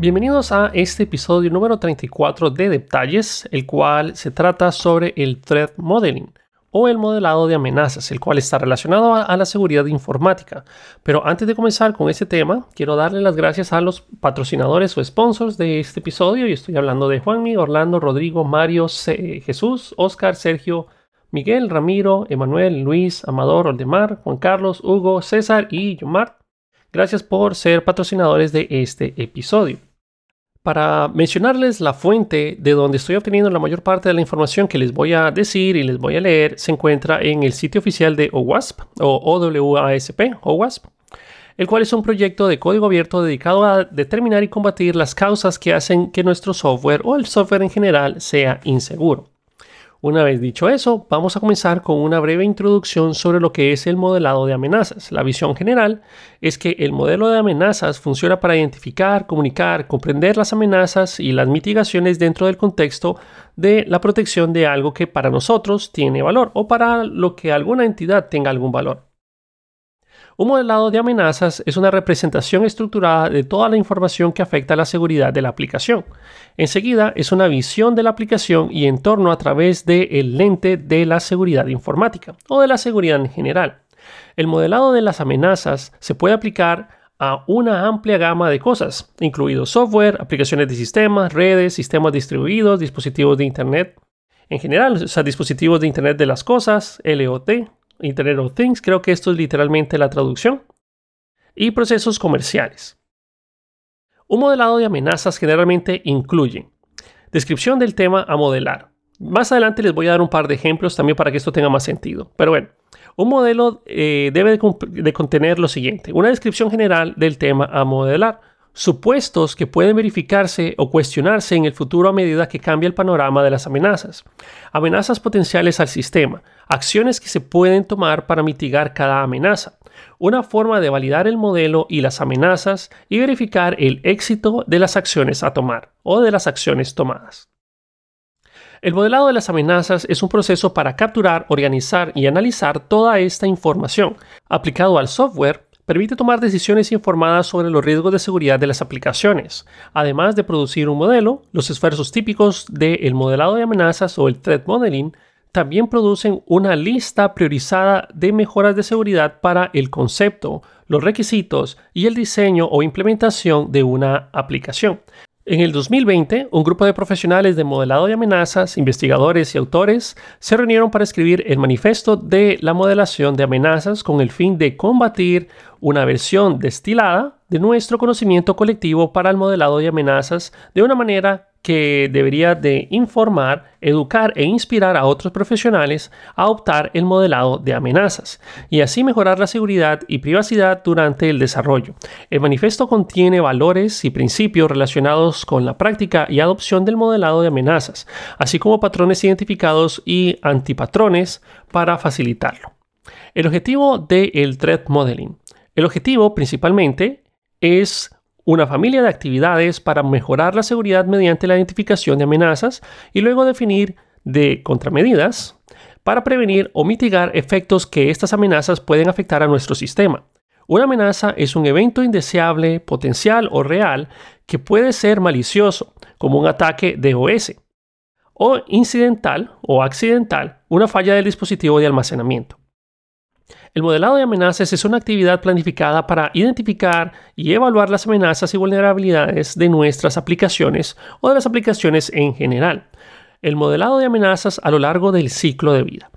Bienvenidos a este episodio número 34 de Detalles, el cual se trata sobre el Threat Modeling o el modelado de amenazas, el cual está relacionado a, la seguridad informática. Pero antes de comenzar con este tema, quiero darle las gracias a los patrocinadores o sponsors de este episodio. Y estoy hablando de Juanmi, Orlando, Rodrigo, Mario, Jesús, Oscar, Sergio, Miguel, Ramiro, Emanuel, Luis, Amador, Oldemar, Juan Carlos, Hugo, César y Yomar. Gracias por ser patrocinadores de este episodio para mencionarles la fuente de donde estoy obteniendo la mayor parte de la información que les voy a decir y les voy a leer, se encuentra en el sitio oficial de OWASP o OWASP, OWASP, el cual es un proyecto de código abierto dedicado a determinar y combatir las causas que hacen que nuestro software o el software en general sea inseguro. Una vez dicho eso, vamos a comenzar con una breve introducción sobre lo que es el modelado de amenazas. La visión general es que el modelo de amenazas funciona para identificar, comunicar, comprender las amenazas y las mitigaciones dentro del contexto de la protección de algo que para nosotros tiene valor o para lo que alguna entidad tenga algún valor. Un modelado de amenazas es una representación estructurada de toda la información que afecta a la seguridad de la aplicación. Enseguida es una visión de la aplicación y entorno a través del lente de la seguridad informática o de la seguridad en general. El modelado de las amenazas se puede aplicar a una amplia gama de cosas, incluido software, aplicaciones de sistemas, redes, sistemas distribuidos, dispositivos de Internet, en general, dispositivos de Internet de las cosas, LOT, Internet of Things, creo que esto es literalmente la traducción, y procesos comerciales. Un modelado de amenazas generalmente incluye descripción del tema a modelar. Más adelante les voy a dar un par de ejemplos también para que esto tenga más sentido. Pero bueno, un modelo eh, debe de contener lo siguiente, una descripción general del tema a modelar, supuestos que pueden verificarse o cuestionarse en el futuro a medida que cambia el panorama de las amenazas, amenazas potenciales al sistema, acciones que se pueden tomar para mitigar cada amenaza, una forma de validar el modelo y las amenazas y verificar el éxito de las acciones a tomar o de las acciones tomadas. El modelado de las amenazas es un proceso para capturar, organizar y analizar toda esta información. Aplicado al software, permite tomar decisiones informadas sobre los riesgos de seguridad de las aplicaciones, además de producir un modelo. Los esfuerzos típicos del modelado de amenazas o el threat modeling también producen una lista priorizada de mejoras de seguridad para el concepto, los requisitos y el diseño o implementación de una aplicación. En el 2020, un grupo de profesionales de modelado de amenazas, investigadores y autores se reunieron para escribir el manifiesto de la modelación de amenazas con el fin de combatir una versión destilada de nuestro conocimiento colectivo para el modelado de amenazas de una manera que debería de informar, educar e inspirar a otros profesionales a optar el modelado de amenazas y así mejorar la seguridad y privacidad durante el desarrollo. El manifiesto contiene valores y principios relacionados con la práctica y adopción del modelado de amenazas, así como patrones identificados y antipatrones para facilitarlo. El objetivo del Threat Modeling. El objetivo principalmente es una familia de actividades para mejorar la seguridad mediante la identificación de amenazas y luego definir de contramedidas para prevenir o mitigar efectos que estas amenazas pueden afectar a nuestro sistema. Una amenaza es un evento indeseable, potencial o real que puede ser malicioso, como un ataque de OS, o incidental o accidental, una falla del dispositivo de almacenamiento. El modelado de amenazas es una actividad planificada para identificar y evaluar las amenazas y vulnerabilidades de nuestras aplicaciones o de las aplicaciones en general. El modelado de amenazas a lo largo del ciclo de vida.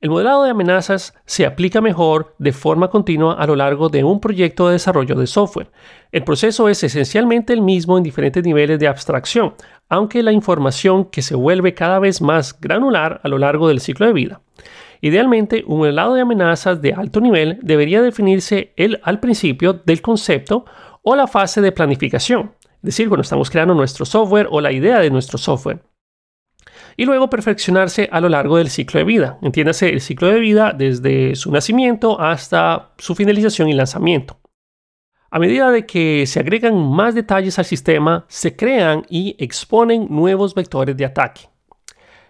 El modelado de amenazas se aplica mejor de forma continua a lo largo de un proyecto de desarrollo de software. El proceso es esencialmente el mismo en diferentes niveles de abstracción, aunque la información que se vuelve cada vez más granular a lo largo del ciclo de vida. Idealmente, un modelado de amenazas de alto nivel debería definirse el, al principio del concepto o la fase de planificación, es decir, cuando estamos creando nuestro software o la idea de nuestro software. Y luego perfeccionarse a lo largo del ciclo de vida. Entiéndase el ciclo de vida desde su nacimiento hasta su finalización y lanzamiento. A medida de que se agregan más detalles al sistema, se crean y exponen nuevos vectores de ataque.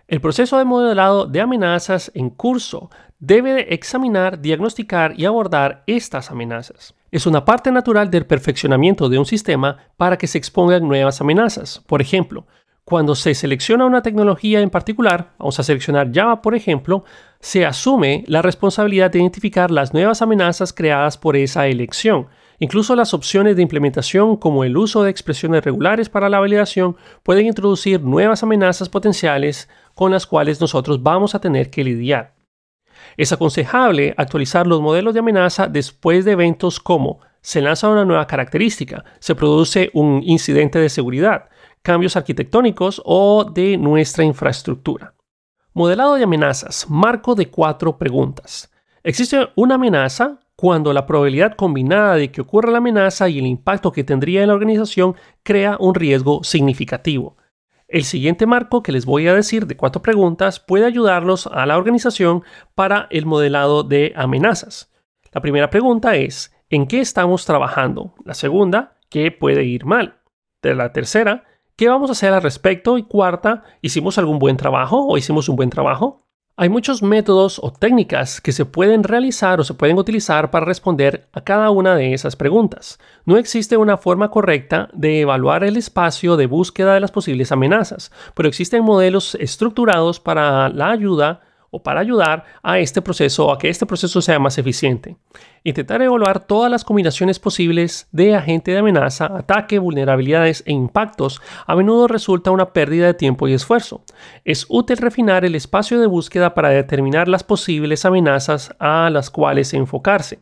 El proceso de modelado de amenazas en curso debe examinar, diagnosticar y abordar estas amenazas. Es una parte natural del perfeccionamiento de un sistema para que se expongan nuevas amenazas. Por ejemplo, cuando se selecciona una tecnología en particular, vamos a seleccionar Java por ejemplo, se asume la responsabilidad de identificar las nuevas amenazas creadas por esa elección. Incluso las opciones de implementación como el uso de expresiones regulares para la validación pueden introducir nuevas amenazas potenciales con las cuales nosotros vamos a tener que lidiar. Es aconsejable actualizar los modelos de amenaza después de eventos como se lanza una nueva característica, se produce un incidente de seguridad, cambios arquitectónicos o de nuestra infraestructura. Modelado de amenazas, marco de cuatro preguntas. ¿Existe una amenaza cuando la probabilidad combinada de que ocurra la amenaza y el impacto que tendría en la organización crea un riesgo significativo? El siguiente marco que les voy a decir de cuatro preguntas puede ayudarlos a la organización para el modelado de amenazas. La primera pregunta es, ¿en qué estamos trabajando? La segunda, ¿qué puede ir mal? De la tercera, ¿Qué vamos a hacer al respecto? Y cuarta, ¿hicimos algún buen trabajo o hicimos un buen trabajo? Hay muchos métodos o técnicas que se pueden realizar o se pueden utilizar para responder a cada una de esas preguntas. No existe una forma correcta de evaluar el espacio de búsqueda de las posibles amenazas, pero existen modelos estructurados para la ayuda o para ayudar a este proceso, a que este proceso sea más eficiente. Intentar evaluar todas las combinaciones posibles de agente de amenaza, ataque, vulnerabilidades e impactos a menudo resulta una pérdida de tiempo y esfuerzo. Es útil refinar el espacio de búsqueda para determinar las posibles amenazas a las cuales enfocarse.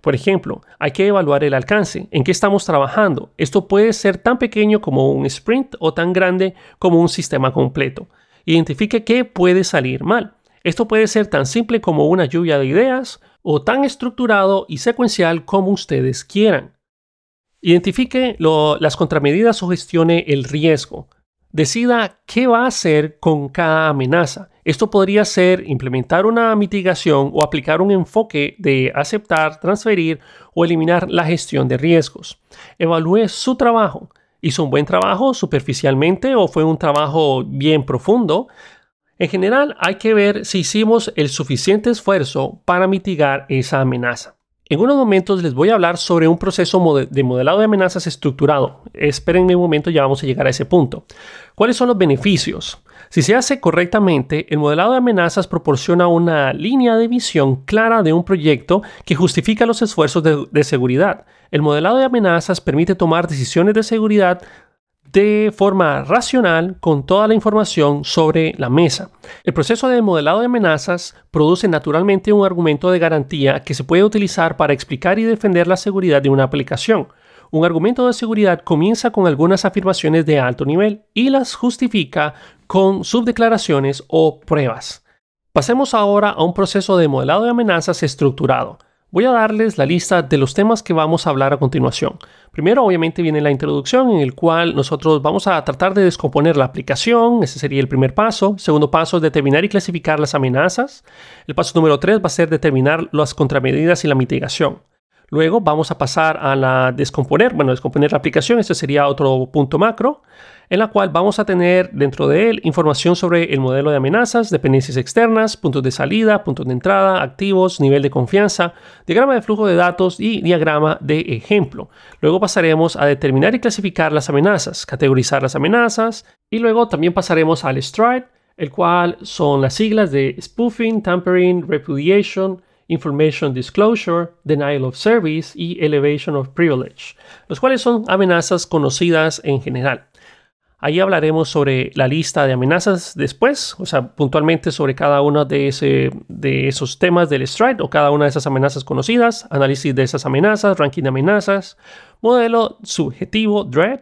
Por ejemplo, hay que evaluar el alcance, en qué estamos trabajando. Esto puede ser tan pequeño como un sprint o tan grande como un sistema completo. Identifique qué puede salir mal. Esto puede ser tan simple como una lluvia de ideas o tan estructurado y secuencial como ustedes quieran. Identifique las contramedidas o gestione el riesgo. Decida qué va a hacer con cada amenaza. Esto podría ser implementar una mitigación o aplicar un enfoque de aceptar, transferir o eliminar la gestión de riesgos. Evalúe su trabajo. ¿Hizo un buen trabajo superficialmente o fue un trabajo bien profundo? En general, hay que ver si hicimos el suficiente esfuerzo para mitigar esa amenaza. En unos momentos les voy a hablar sobre un proceso de modelado de amenazas estructurado. Espérenme un momento, ya vamos a llegar a ese punto. ¿Cuáles son los beneficios? Si se hace correctamente, el modelado de amenazas proporciona una línea de visión clara de un proyecto que justifica los esfuerzos de, de seguridad. El modelado de amenazas permite tomar decisiones de seguridad de forma racional con toda la información sobre la mesa. El proceso de modelado de amenazas produce naturalmente un argumento de garantía que se puede utilizar para explicar y defender la seguridad de una aplicación. Un argumento de seguridad comienza con algunas afirmaciones de alto nivel y las justifica con subdeclaraciones o pruebas. Pasemos ahora a un proceso de modelado de amenazas estructurado. Voy a darles la lista de los temas que vamos a hablar a continuación. Primero, obviamente, viene la introducción en el cual nosotros vamos a tratar de descomponer la aplicación. Ese sería el primer paso. segundo paso determinar y clasificar las amenazas. El paso número tres va a ser determinar las contramedidas y la mitigación. Luego vamos a pasar a la descomponer, bueno, descomponer la aplicación, este sería otro punto macro, en la cual vamos a tener dentro de él información sobre el modelo de amenazas, dependencias externas, puntos de salida, puntos de entrada, activos, nivel de confianza, diagrama de flujo de datos y diagrama de ejemplo. Luego pasaremos a determinar y clasificar las amenazas, categorizar las amenazas y luego también pasaremos al STRIDE, el cual son las siglas de spoofing, tampering, repudiation, Information Disclosure, Denial of Service y Elevation of Privilege, los cuales son amenazas conocidas en general. Ahí hablaremos sobre la lista de amenazas después, o sea, puntualmente sobre cada uno de, ese, de esos temas del STRIDE o cada una de esas amenazas conocidas, análisis de esas amenazas, ranking de amenazas, modelo subjetivo, DREAD,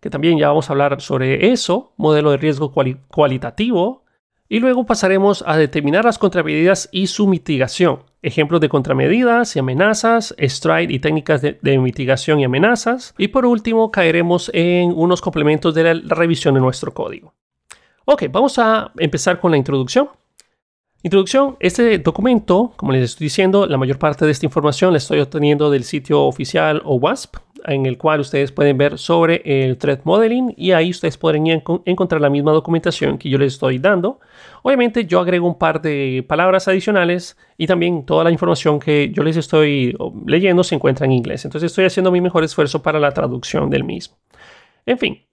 que también ya vamos a hablar sobre eso, modelo de riesgo cualitativo, y luego pasaremos a determinar las contramedidas y su mitigación. Ejemplos de contramedidas y amenazas, stride y técnicas de, mitigación y amenazas. Y por último, caeremos en unos complementos de la, revisión de nuestro código. Ok, vamos a empezar con la introducción. Introducción, este documento, como les estoy diciendo, la mayor parte de esta información la estoy obteniendo del sitio oficial OWASP, en el cual ustedes pueden ver sobre el Threat Modeling y ahí ustedes podrían encontrar la misma documentación que yo les estoy dando. Obviamente yo agrego un par de palabras adicionales y también toda la información que yo les estoy leyendo se encuentra en inglés. Entonces estoy haciendo mi mejor esfuerzo para la traducción del mismo. En fin,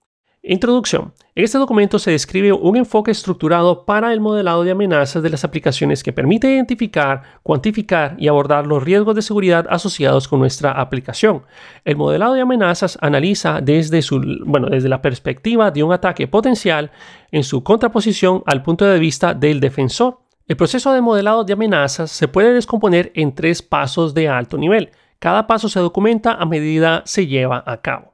Introducción. En este documento se describe un enfoque estructurado para el modelado de amenazas de las aplicaciones que permite identificar, cuantificar y abordar los riesgos de seguridad asociados con nuestra aplicación. El modelado de amenazas analiza desde, su, la perspectiva de un ataque potencial en su contraposición al punto de vista del defensor. El proceso de modelado de amenazas se puede descomponer en tres pasos de alto nivel. Cada paso se documenta a medida se lleva a cabo.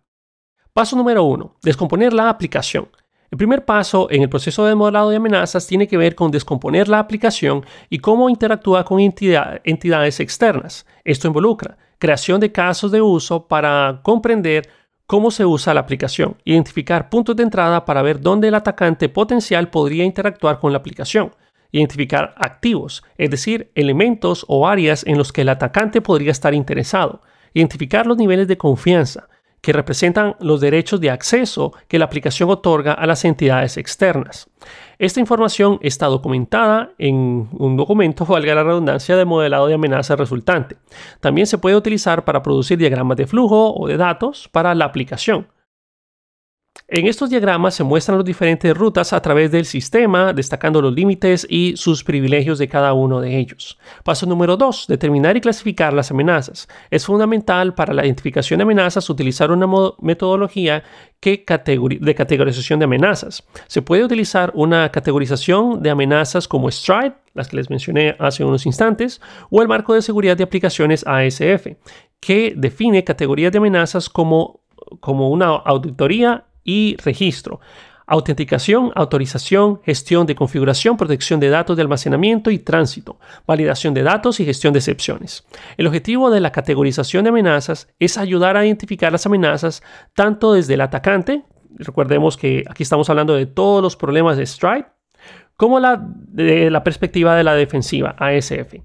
Paso número 1. Descomponer la aplicación. El primer paso en el proceso de modelado de amenazas tiene que ver con descomponer la aplicación y cómo interactúa con entidades externas. Esto involucra creación de casos de uso para comprender cómo se usa la aplicación, identificar puntos de entrada para ver dónde el atacante potencial podría interactuar con la aplicación, identificar activos, es decir, elementos o áreas en los que el atacante podría estar interesado, identificar los niveles de confianza, que representan los derechos de acceso que la aplicación otorga a las entidades externas. Esta información está documentada en un documento, valga la redundancia, de modelado de amenaza resultante. También se puede utilizar para producir diagramas de flujo o de datos para la aplicación. En estos diagramas se muestran las diferentes rutas a través del sistema, destacando los límites y sus privilegios de cada uno de ellos. Paso número 2. Determinar y clasificar las amenazas. Es fundamental para la identificación de amenazas utilizar una metodología de categorización de amenazas. Se puede utilizar una categorización de amenazas como STRIDE, las que les mencioné hace unos instantes, o el marco de seguridad de aplicaciones ASF, que define categorías de amenazas como, como una auditoría y registro. Autenticación, autorización, gestión de configuración, protección de datos de almacenamiento y tránsito, validación de datos y gestión de excepciones. El objetivo de la categorización de amenazas es ayudar a identificar las amenazas tanto desde el atacante, recordemos que aquí estamos hablando de todos los problemas de Stripe, como la, de la perspectiva de la defensiva, ASF.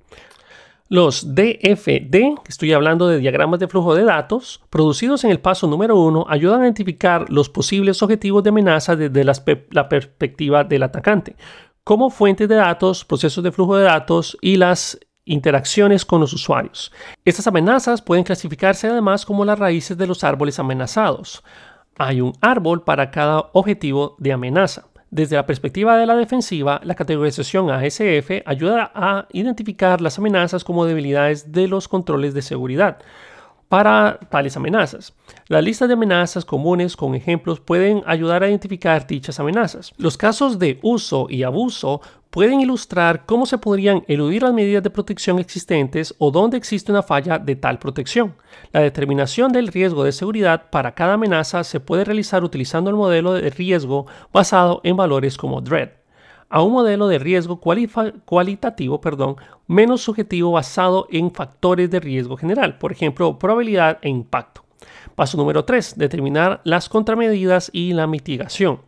Los DFD, estoy hablando de diagramas de flujo de datos, producidos en el paso número 1, ayudan a identificar los posibles objetivos de amenaza desde la, perspectiva del atacante, como fuentes de datos, procesos de flujo de datos y las interacciones con los usuarios. Estas amenazas pueden clasificarse además como las raíces de los árboles amenazados. Hay un árbol para cada objetivo de amenaza. Desde la perspectiva de la defensiva, la categorización ASF ayuda a identificar las amenazas como debilidades de los controles de seguridad para tales amenazas. Las listas de amenazas comunes con ejemplos pueden ayudar a identificar dichas amenazas. Los casos de uso y abuso pueden ilustrar cómo se podrían eludir las medidas de protección existentes o dónde existe una falla de tal protección. La determinación del riesgo de seguridad para cada amenaza se puede realizar utilizando el modelo de riesgo basado en valores como DREAD, a un modelo de riesgo cualitativo perdón, menos subjetivo basado en factores de riesgo general, por ejemplo, probabilidad e impacto. Paso número 3. Determinar las contramedidas y la mitigación.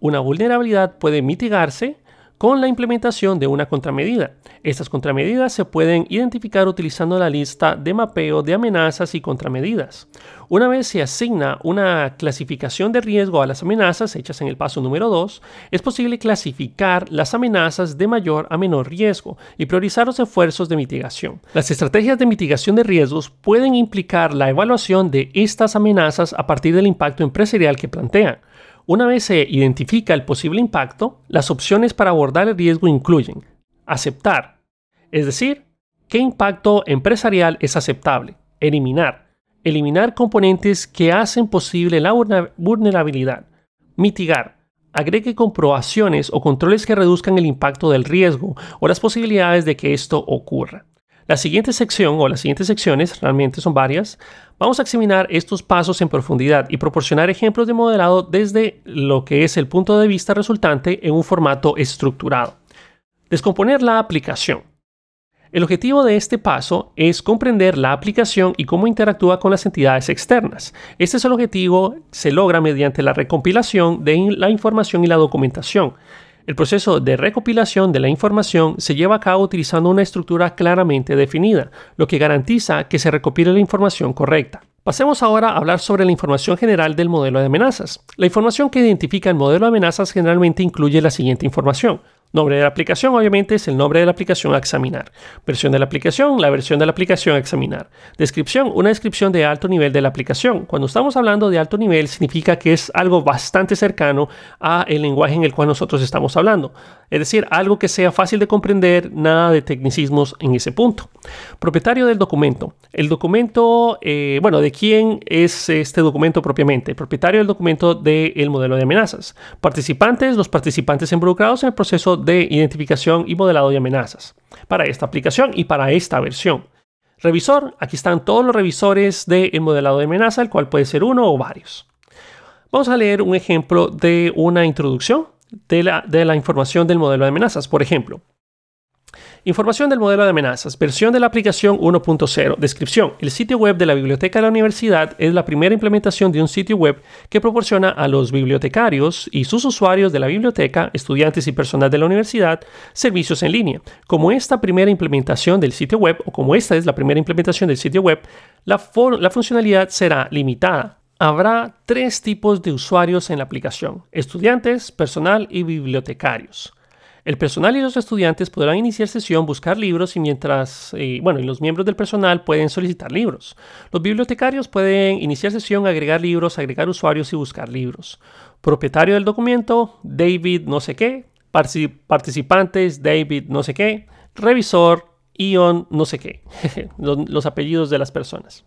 Una vulnerabilidad puede mitigarse con la implementación de una contramedida. Estas contramedidas se pueden identificar utilizando la lista de mapeo de amenazas y contramedidas. Una vez se asigna una clasificación de riesgo a las amenazas hechas en el paso número 2, es posible clasificar las amenazas de mayor a menor riesgo y priorizar los esfuerzos de mitigación. Las estrategias de mitigación de riesgos pueden implicar la evaluación de estas amenazas a partir del impacto empresarial que plantean. Una vez se identifica el posible impacto, las opciones para abordar el riesgo incluyen aceptar, es decir, qué impacto empresarial es aceptable, eliminar, eliminar componentes que hacen posible la vulnerabilidad, mitigar, agregue comprobaciones o controles que reduzcan el impacto del riesgo o las posibilidades de que esto ocurra. La siguiente sección o las siguientes secciones, realmente son varias, vamos a examinar estos pasos en profundidad y proporcionar ejemplos de modelado desde lo que es el punto de vista resultante en un formato estructurado. Descomponer la aplicación. El objetivo de este paso es comprender la aplicación y cómo interactúa con las entidades externas. Este es el objetivo, se logra mediante la recompilación de la información y la documentación. El proceso de recopilación de la información se lleva a cabo utilizando una estructura claramente definida, lo que garantiza que se recopile la información correcta. Pasemos ahora a hablar sobre la información general del modelo de amenazas. La información que identifica el modelo de amenazas generalmente incluye la siguiente información. Nombre de la aplicación, obviamente, es el nombre de la aplicación a examinar. Versión de la aplicación, la versión de la aplicación a examinar. Descripción, una descripción de alto nivel de la aplicación. Cuando estamos hablando de alto nivel, significa que es algo bastante cercano a el lenguaje en el cual nosotros estamos hablando. Es decir, algo que sea fácil de comprender, nada de tecnicismos en ese punto. Propietario del documento. El documento, eh, bueno, ¿de quién es este documento propiamente? propietario del documento del modelo de amenazas. Participantes, los participantes involucrados en el proceso de identificación y modelado de amenazas para esta aplicación y para esta versión. Revisor, aquí están todos los revisores del modelado de amenaza, el cual puede ser uno o varios. Vamos a leer un ejemplo de una introducción de la, de la información del modelo de amenazas. Por ejemplo, Información del modelo de amenazas. Versión de la aplicación 1.0. Descripción. El sitio web de la biblioteca de la universidad es la primera implementación de un sitio web que proporciona a los bibliotecarios y sus usuarios de la biblioteca, estudiantes y personal de la universidad, servicios en línea. Como esta primera implementación del sitio web, o como esta es la primera implementación del sitio web, la, funcionalidad será limitada. Habrá tres tipos de usuarios en la aplicación, estudiantes, personal y bibliotecarios. El personal y los estudiantes podrán iniciar sesión, buscar libros y mientras, eh, bueno, y los miembros del personal pueden solicitar libros. Los bibliotecarios pueden iniciar sesión, agregar libros, agregar usuarios y buscar libros. Propietario del documento, David no sé qué. Participantes, David no sé qué. Revisor, Ion no sé qué. los apellidos de las personas.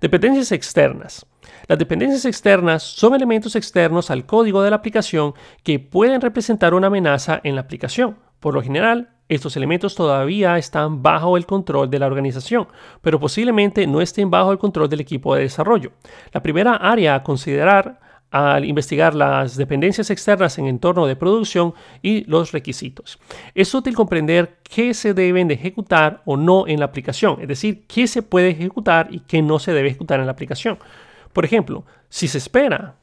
Dependencias externas. Las dependencias externas son elementos externos al código de la aplicación que pueden representar una amenaza en la aplicación. Por lo general, estos elementos todavía están bajo el control de la organización, pero posiblemente no estén bajo el control del equipo de desarrollo. La primera área a considerar al investigar las dependencias externas en entorno de producción y los requisitos. Es útil comprender qué se deben de ejecutar o no en la aplicación, es decir, qué se puede ejecutar y qué no se debe ejecutar en la aplicación. Por ejemplo, si se espera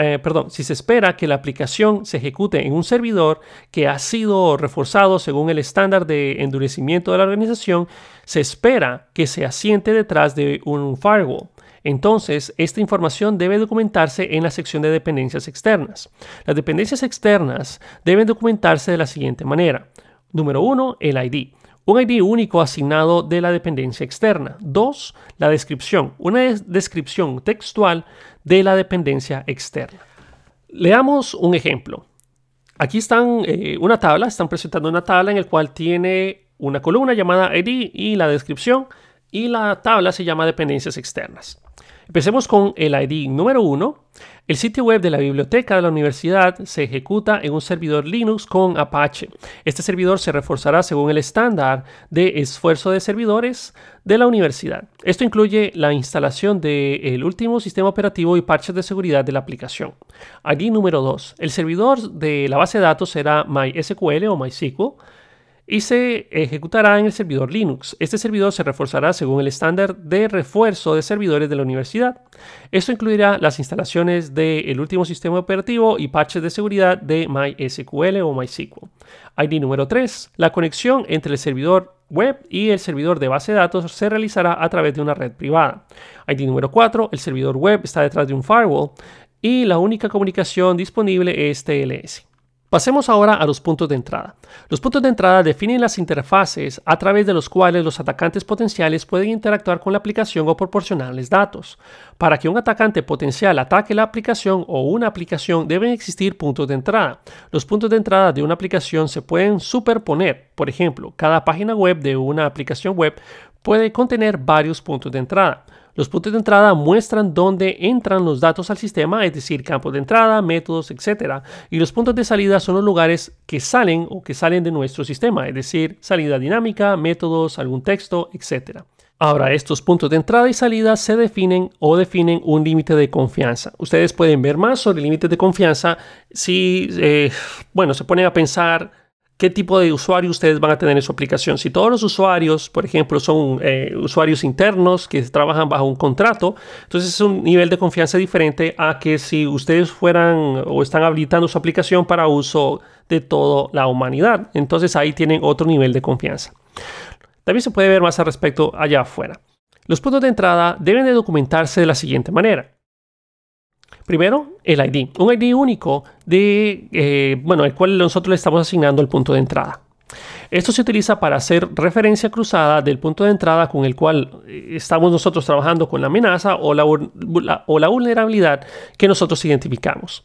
eh, perdón, si se espera que la aplicación se ejecute en un servidor que ha sido reforzado según el estándar de endurecimiento de la organización, se espera que se asiente detrás de un firewall. Entonces, esta información debe documentarse en la sección de dependencias externas. Las dependencias externas deben documentarse de la siguiente manera. Número 1, el ID un ID único asignado de la dependencia externa. Dos, la descripción, una descripción textual de la dependencia externa. Leamos un ejemplo. Aquí están eh, una tabla, están presentando una tabla en la cual tiene una columna llamada ID y la descripción y la tabla se llama dependencias externas. Empecemos con el ID número 1. El sitio web de la biblioteca de la universidad se ejecuta en un servidor Linux con Apache. Este servidor se reforzará según el estándar de esfuerzo de servidores de la universidad. Esto incluye la instalación del último sistema operativo y parches de seguridad de la aplicación. ID número 2. El servidor de la base de datos será MySQL o MySQL y se ejecutará en el servidor Linux. Este servidor se reforzará según el estándar de refuerzo de servidores de la universidad. Esto incluirá las instalaciones del último sistema operativo y patches de seguridad de MySQL o MySQL. ID número 3. La conexión entre el servidor web y el servidor de base de datos se realizará a través de una red privada. ID número 4. El servidor web está detrás de un firewall y la única comunicación disponible es TLS. Pasemos ahora a los puntos de entrada. Los puntos de entrada definen las interfaces a través de los cuales los atacantes potenciales pueden interactuar con la aplicación o proporcionarles datos. Para que un atacante potencial ataque la aplicación o una aplicación deben existir puntos de entrada. Los puntos de entrada de una aplicación se pueden superponer. Por ejemplo, cada página web de una aplicación web puede contener varios puntos de entrada. Los puntos de entrada muestran dónde entran los datos al sistema, es decir, campos de entrada, métodos, etc. Y los puntos de salida son los lugares que salen o que salen de nuestro sistema, es decir, salida dinámica, métodos, algún texto, etc. Ahora, estos puntos de entrada y salida se definen o definen un límite de confianza. Ustedes pueden ver más sobre límites de confianza si, eh, bueno, se ponen a pensar qué tipo de usuario ustedes van a tener en su aplicación. Si todos los usuarios, por ejemplo, son eh, usuarios internos que trabajan bajo un contrato, entonces es un nivel de confianza diferente a que si ustedes fueran o están habilitando su aplicación para uso de toda la humanidad. Entonces ahí tienen otro nivel de confianza. También se puede ver más al respecto allá afuera. Los puntos de entrada deben de documentarse de la siguiente manera. Primero, el ID, un ID único de, eh, bueno, el cual nosotros le estamos asignando el punto de entrada. Esto se utiliza para hacer referencia cruzada del punto de entrada con el cual eh, estamos nosotros trabajando con la amenaza o la, vulnerabilidad que nosotros identificamos.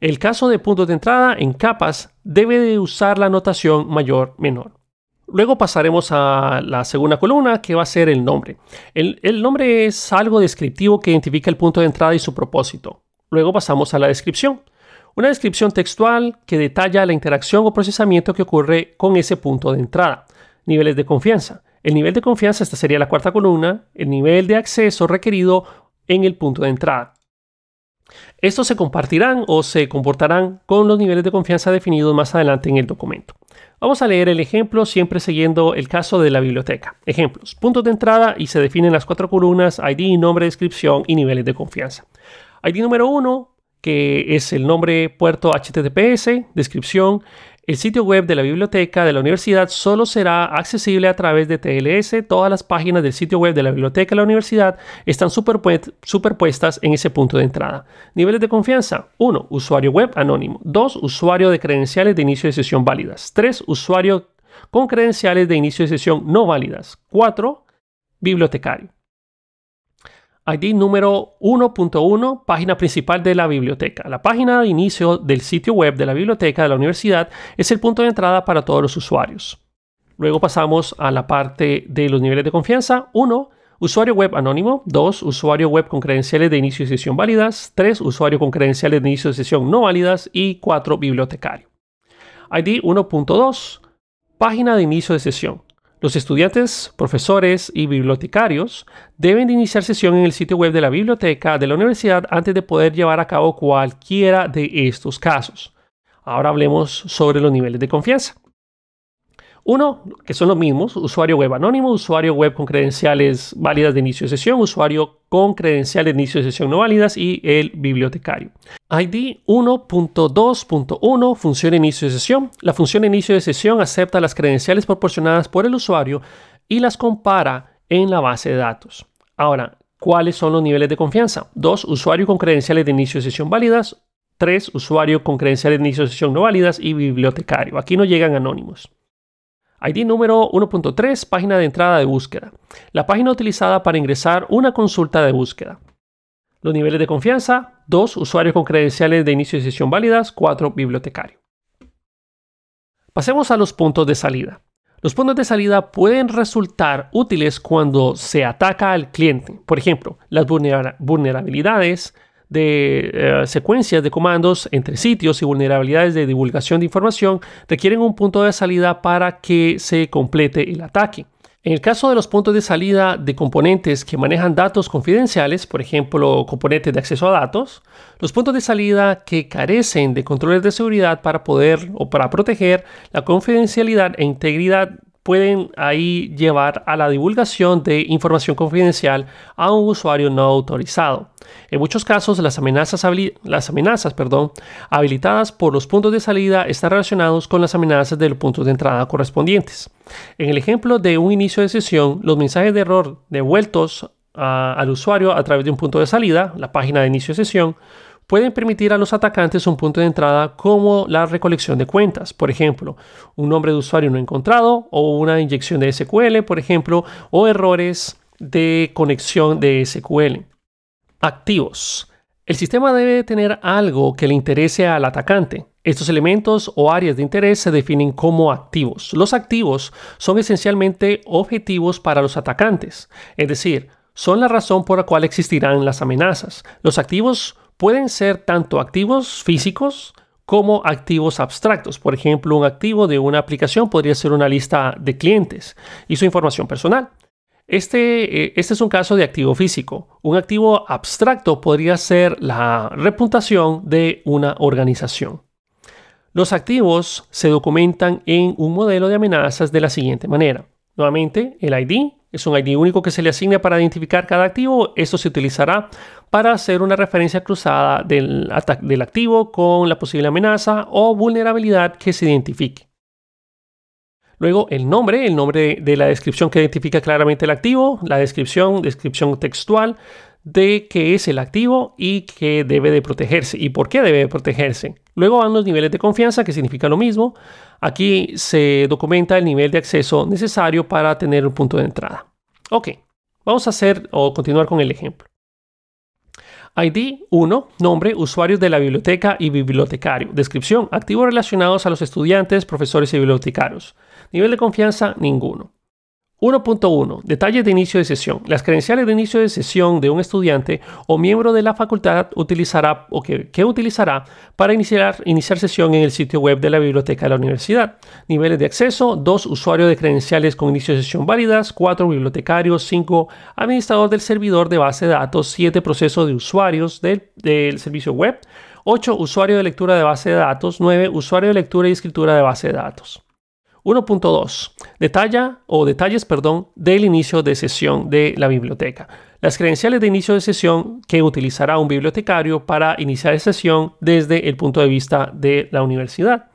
El caso de puntos de entrada en capas debe de usar la notación mayor-menor. Luego pasaremos a la segunda columna que va a ser el nombre. El, nombre es algo descriptivo que identifica el punto de entrada y su propósito. Luego pasamos a la descripción. Una descripción textual que detalla la interacción o procesamiento que ocurre con ese punto de entrada. Niveles de confianza. El nivel de confianza, esta sería la cuarta columna, el nivel de acceso requerido en el punto de entrada. Estos se compartirán o se comportarán con los niveles de confianza definidos más adelante en el documento. Vamos a leer el ejemplo siempre siguiendo el caso de la biblioteca. Ejemplos. Puntos de entrada y se definen las cuatro columnas ID, nombre, descripción y niveles de confianza. ID número 1, que es el nombre puerto HTTPS, descripción, el sitio web de la biblioteca de la universidad solo será accesible a través de TLS. Todas las páginas del sitio web de la biblioteca de la universidad están superpuestas en ese punto de entrada. Niveles de confianza. 1. Usuario web anónimo. 2. Usuario de credenciales de inicio de sesión válidas. 3. Usuario con credenciales de inicio de sesión no válidas. 4. Bibliotecario. ID número 1.1, página principal de la biblioteca. La página de inicio del sitio web de la biblioteca de la universidad es el punto de entrada para todos los usuarios. Luego pasamos a la parte de los niveles de confianza. 1. Usuario web anónimo. 2. Usuario web con credenciales de inicio de sesión válidas. 3. Usuario con credenciales de inicio de sesión no válidas. Y 4. Bibliotecario. ID 1.2. Página de inicio de sesión. Los estudiantes, profesores y bibliotecarios deben iniciar sesión en el sitio web de la biblioteca de la universidad antes de poder llevar a cabo cualquiera de estos casos. Ahora hablemos sobre los niveles de confianza. Uno, que son los mismos, usuario web anónimo, usuario web con credenciales válidas de inicio de sesión, usuario con credenciales de inicio de sesión no válidas y el bibliotecario. ID 1.2.1 función inicio de sesión. La función inicio de sesión acepta las credenciales proporcionadas por el usuario y las compara en la base de datos. Ahora, ¿cuáles son los niveles de confianza? 2. Usuario con credenciales de inicio de sesión válidas. 3. Usuario con credenciales de inicio de sesión no válidas y bibliotecario. Aquí no llegan anónimos. ID número 1.3, página de entrada de búsqueda. La página utilizada para ingresar una consulta de búsqueda. Los niveles de confianza, 2 usuarios con credenciales de inicio de sesión válidas, 4 bibliotecario. Pasemos a los puntos de salida. Los puntos de salida pueden resultar útiles cuando se ataca al cliente. Por ejemplo, las vulnerabilidades, de eh, secuencias de comandos entre sitios y vulnerabilidades de divulgación de información requieren un punto de salida para que se complete el ataque. En el caso de los puntos de salida de componentes que manejan datos confidenciales, por ejemplo, componentes de acceso a datos, los puntos de salida que carecen de controles de seguridad para poder o para proteger la confidencialidad e integridad pueden ahí llevar a la divulgación de información confidencial a un usuario no autorizado. En muchos casos, las amenazas, habilitadas por los puntos de salida están relacionados con las amenazas de los puntos de entrada correspondientes. En el ejemplo de un inicio de sesión, los mensajes de error devueltos al usuario a través de un punto de salida, la página de inicio de sesión, pueden permitir a los atacantes un punto de entrada como la recolección de cuentas, por ejemplo, un nombre de usuario no encontrado o una inyección de SQL, por ejemplo, o errores de conexión de SQL. Activos. El sistema debe tener algo que le interese al atacante. Estos elementos o áreas de interés se definen como activos. Los activos son esencialmente objetivos para los atacantes, es decir, son la razón por la cual existirán las amenazas. Los activos pueden ser tanto activos físicos como activos abstractos. Por ejemplo, un activo de una aplicación podría ser una lista de clientes y su información personal. Este, eh, este, es un caso de activo físico. Un activo abstracto podría ser la reputación de una organización. Los activos se documentan en un modelo de amenazas de la siguiente manera. Nuevamente, el ID es un ID único que se le asigna para identificar cada activo. Esto se utilizará para hacer una referencia cruzada del, activo con la posible amenaza o vulnerabilidad que se identifique. Luego el nombre, el nombre de la descripción que identifica claramente el activo, la descripción, descripción textual de qué es el activo y qué debe de protegerse y por qué debe de protegerse. Luego van los niveles de confianza, que significa lo mismo. Aquí se documenta el nivel de acceso necesario para tener un punto de entrada. Ok, vamos a hacer o continuar con el ejemplo. ID 1, nombre, usuarios de la biblioteca y bibliotecario. Descripción, activos relacionados a los estudiantes, profesores y bibliotecarios. Nivel de confianza, ninguno. 1.1. Detalles de inicio de sesión. Las credenciales de inicio de sesión de un estudiante o miembro de la facultad utilizará o que, utilizará para iniciar, iniciar sesión en el sitio web de la biblioteca de la universidad. Niveles de acceso. 2. Usuario de credenciales con inicio de sesión válidas. 4. Bibliotecarios. 5. Administrador del servidor de base de datos. 7. Proceso de usuarios del, del servicio web. 8. Usuario de lectura de base de datos. 9. Usuario de lectura y escritura de base de datos. 1.2. Detalla o detalles, perdón, del inicio de sesión de la biblioteca. Las credenciales de inicio de sesión que utilizará un bibliotecario para iniciar sesión desde el punto de vista de la universidad.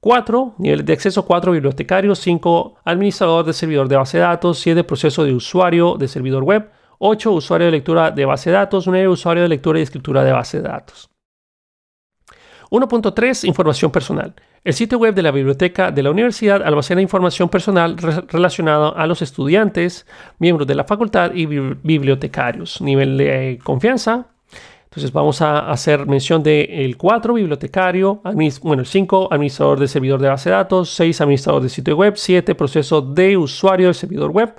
4. Nivel de acceso 4. Bibliotecario. 5. Administrador de servidor de base de datos. 7. Proceso de usuario de servidor web. 8. Usuario de lectura de base de datos. 9. Usuario de lectura y escritura de base de datos. 1.3. Información personal. El sitio web de la biblioteca de la universidad almacena información personal relacionada a los estudiantes, miembros de la facultad y bibliotecarios. Nivel de confianza. Entonces vamos a hacer mención del 4, bibliotecario, bueno, el 5, administrador de servidor de base de datos, 6, administrador de sitio web, 7, proceso de usuario del servidor web,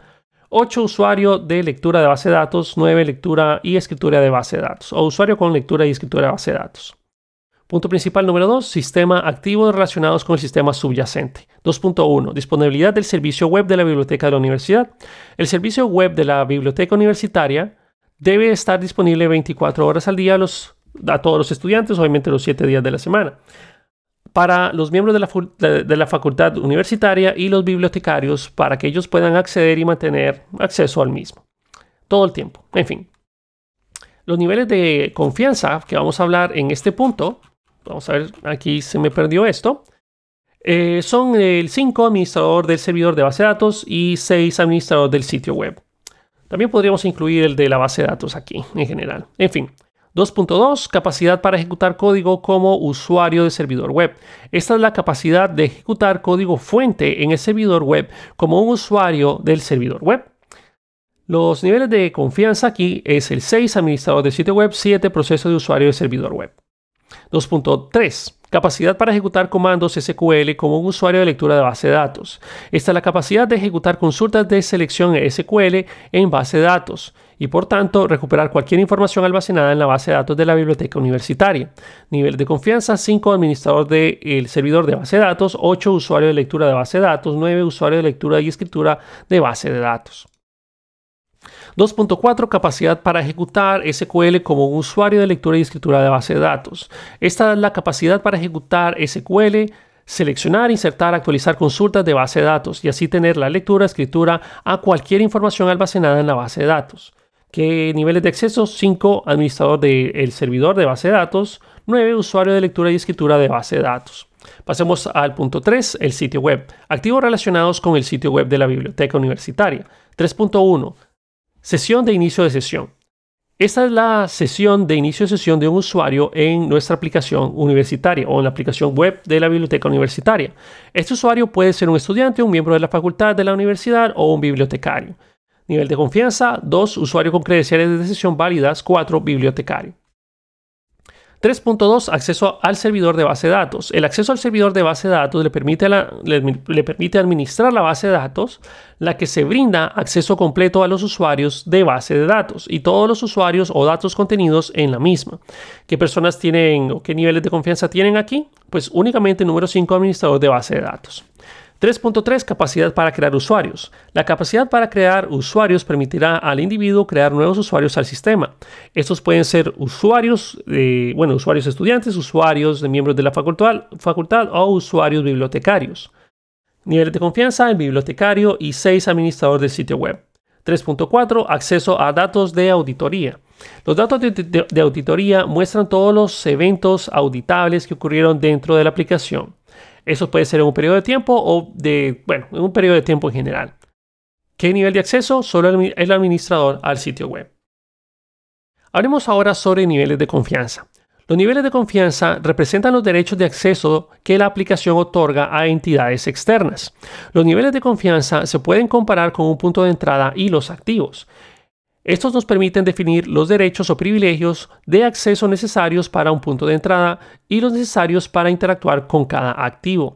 8, usuario de lectura de base de datos, 9, lectura y escritura de base de datos, o usuario con lectura y escritura de base de datos. Punto principal número 2, sistema activo relacionados con el sistema subyacente. 2.1, disponibilidad del servicio web de la biblioteca de la universidad. El servicio web de la biblioteca universitaria debe estar disponible 24 horas al día a, todos los estudiantes, obviamente los 7 días de la semana. Para los miembros de la, de la facultad universitaria y los bibliotecarios para que ellos puedan acceder y mantener acceso al mismo. Todo el tiempo. En fin, los niveles de confianza que vamos a hablar en este punto vamos a ver, aquí se me perdió esto. Eh, son el 5 administrador del servidor de base de datos y 6 administrador del sitio web. También podríamos incluir el de la base de datos aquí en general. En fin, 2.2, capacidad para ejecutar código como usuario de servidor web. Esta es la capacidad de ejecutar código fuente en el servidor web como un usuario del servidor web. Los niveles de confianza aquí es el 6, administrador del sitio web, 7, proceso de usuario de servidor web. 2.3. Capacidad para ejecutar comandos SQL como un usuario de lectura de base de datos. Esta es la capacidad de ejecutar consultas de selección SQL en base de datos y por tanto recuperar cualquier información almacenada en la base de datos de la biblioteca universitaria. Nivel de confianza 5 administrador del servidor de base de datos, 8 usuario de lectura de base de datos, 9 usuario de lectura y escritura de base de datos. 2.4 capacidad para ejecutar SQL como un usuario de lectura y escritura de base de datos. Esta es la capacidad para ejecutar SQL, seleccionar, insertar, actualizar consultas de base de datos y así tener la lectura, escritura a cualquier información almacenada en la base de datos. ¿Qué niveles de acceso? 5. Administrador del servidor de base de datos. 9. Usuario de lectura y escritura de base de datos. Pasemos al punto 3, el sitio web. Activos relacionados con el sitio web de la biblioteca universitaria. 3.1. Sesión de inicio de sesión. Esta es la sesión de inicio de sesión de un usuario en nuestra aplicación universitaria o en la aplicación web de la biblioteca universitaria. Este usuario puede ser un estudiante, un miembro de la facultad de la universidad o un bibliotecario. Nivel de confianza, 2. Usuario con credenciales de sesión válidas, 4. Bibliotecario. 3.2 Acceso al servidor de base de datos. El acceso al servidor de base de datos le permite, le, permite, administrar la base de datos, la que se brinda acceso completo a los usuarios de base de datos y todos los usuarios o datos contenidos en la misma. ¿Qué personas tienen o qué niveles de confianza tienen aquí? Pues únicamente número 5 administrador de base de datos. 3.3 Capacidad para crear usuarios. La capacidad para crear usuarios permitirá al individuo crear nuevos usuarios al sistema. Estos pueden ser usuarios, de, bueno, usuarios estudiantes, usuarios de miembros de la facultad, facultad o usuarios bibliotecarios. Nivel de confianza, el bibliotecario y 6 administrador del sitio web. 3.4 Acceso a datos de auditoría. Los datos de auditoría muestran todos los eventos auditables que ocurrieron dentro de la aplicación. Eso puede ser en un periodo de tiempo o de, bueno, en un periodo de tiempo en general. ¿Qué nivel de acceso? Solo el administrador al sitio web. Hablemos ahora sobre niveles de confianza. Los niveles de confianza representan los derechos de acceso que la aplicación otorga a entidades externas. Los niveles de confianza se pueden comparar con un punto de entrada y los activos. Estos nos permiten definir los derechos o privilegios de acceso necesarios para un punto de entrada y los necesarios para interactuar con cada activo.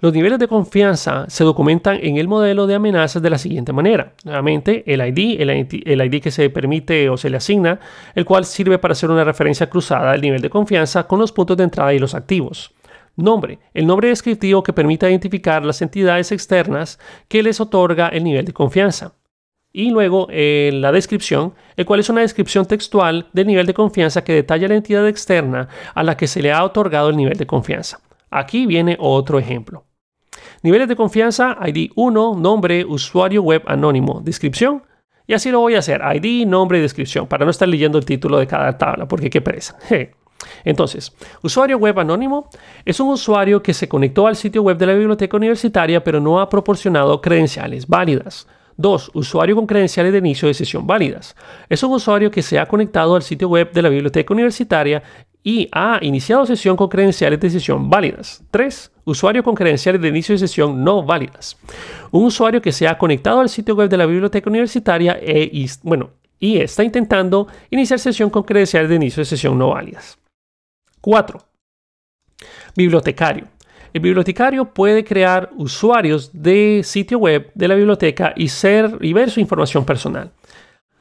Los niveles de confianza se documentan en el modelo de amenazas de la siguiente manera. Nuevamente, el ID, el ID, que se permite o se le asigna, el cual sirve para hacer una referencia cruzada del nivel de confianza con los puntos de entrada y los activos. Nombre, el nombre descriptivo que permite identificar las entidades externas que les otorga el nivel de confianza. Y luego eh, la descripción, el cual es una descripción textual del nivel de confianza que detalla la entidad externa a la que se le ha otorgado el nivel de confianza. Aquí viene otro ejemplo. Niveles de confianza, ID 1, nombre, usuario web anónimo, descripción. Y así lo voy a hacer, ID, nombre y descripción, para no estar leyendo el título de cada tabla, porque qué pereza. Entonces, usuario web anónimo es un usuario que se conectó al sitio web de la biblioteca universitaria pero no ha proporcionado credenciales válidas. 2. Usuario con credenciales de inicio de sesión válidas. Es un usuario que se ha conectado al sitio web de la biblioteca universitaria y ha iniciado sesión con credenciales de sesión válidas. 3. Usuario con credenciales de inicio de sesión no válidas. Un usuario que se ha conectado al sitio web de la biblioteca universitaria e, bueno, y está intentando iniciar sesión con credenciales de inicio de sesión no válidas. 4. Bibliotecario. El bibliotecario puede crear usuarios de sitio web de la biblioteca y, ser, y ver su información personal.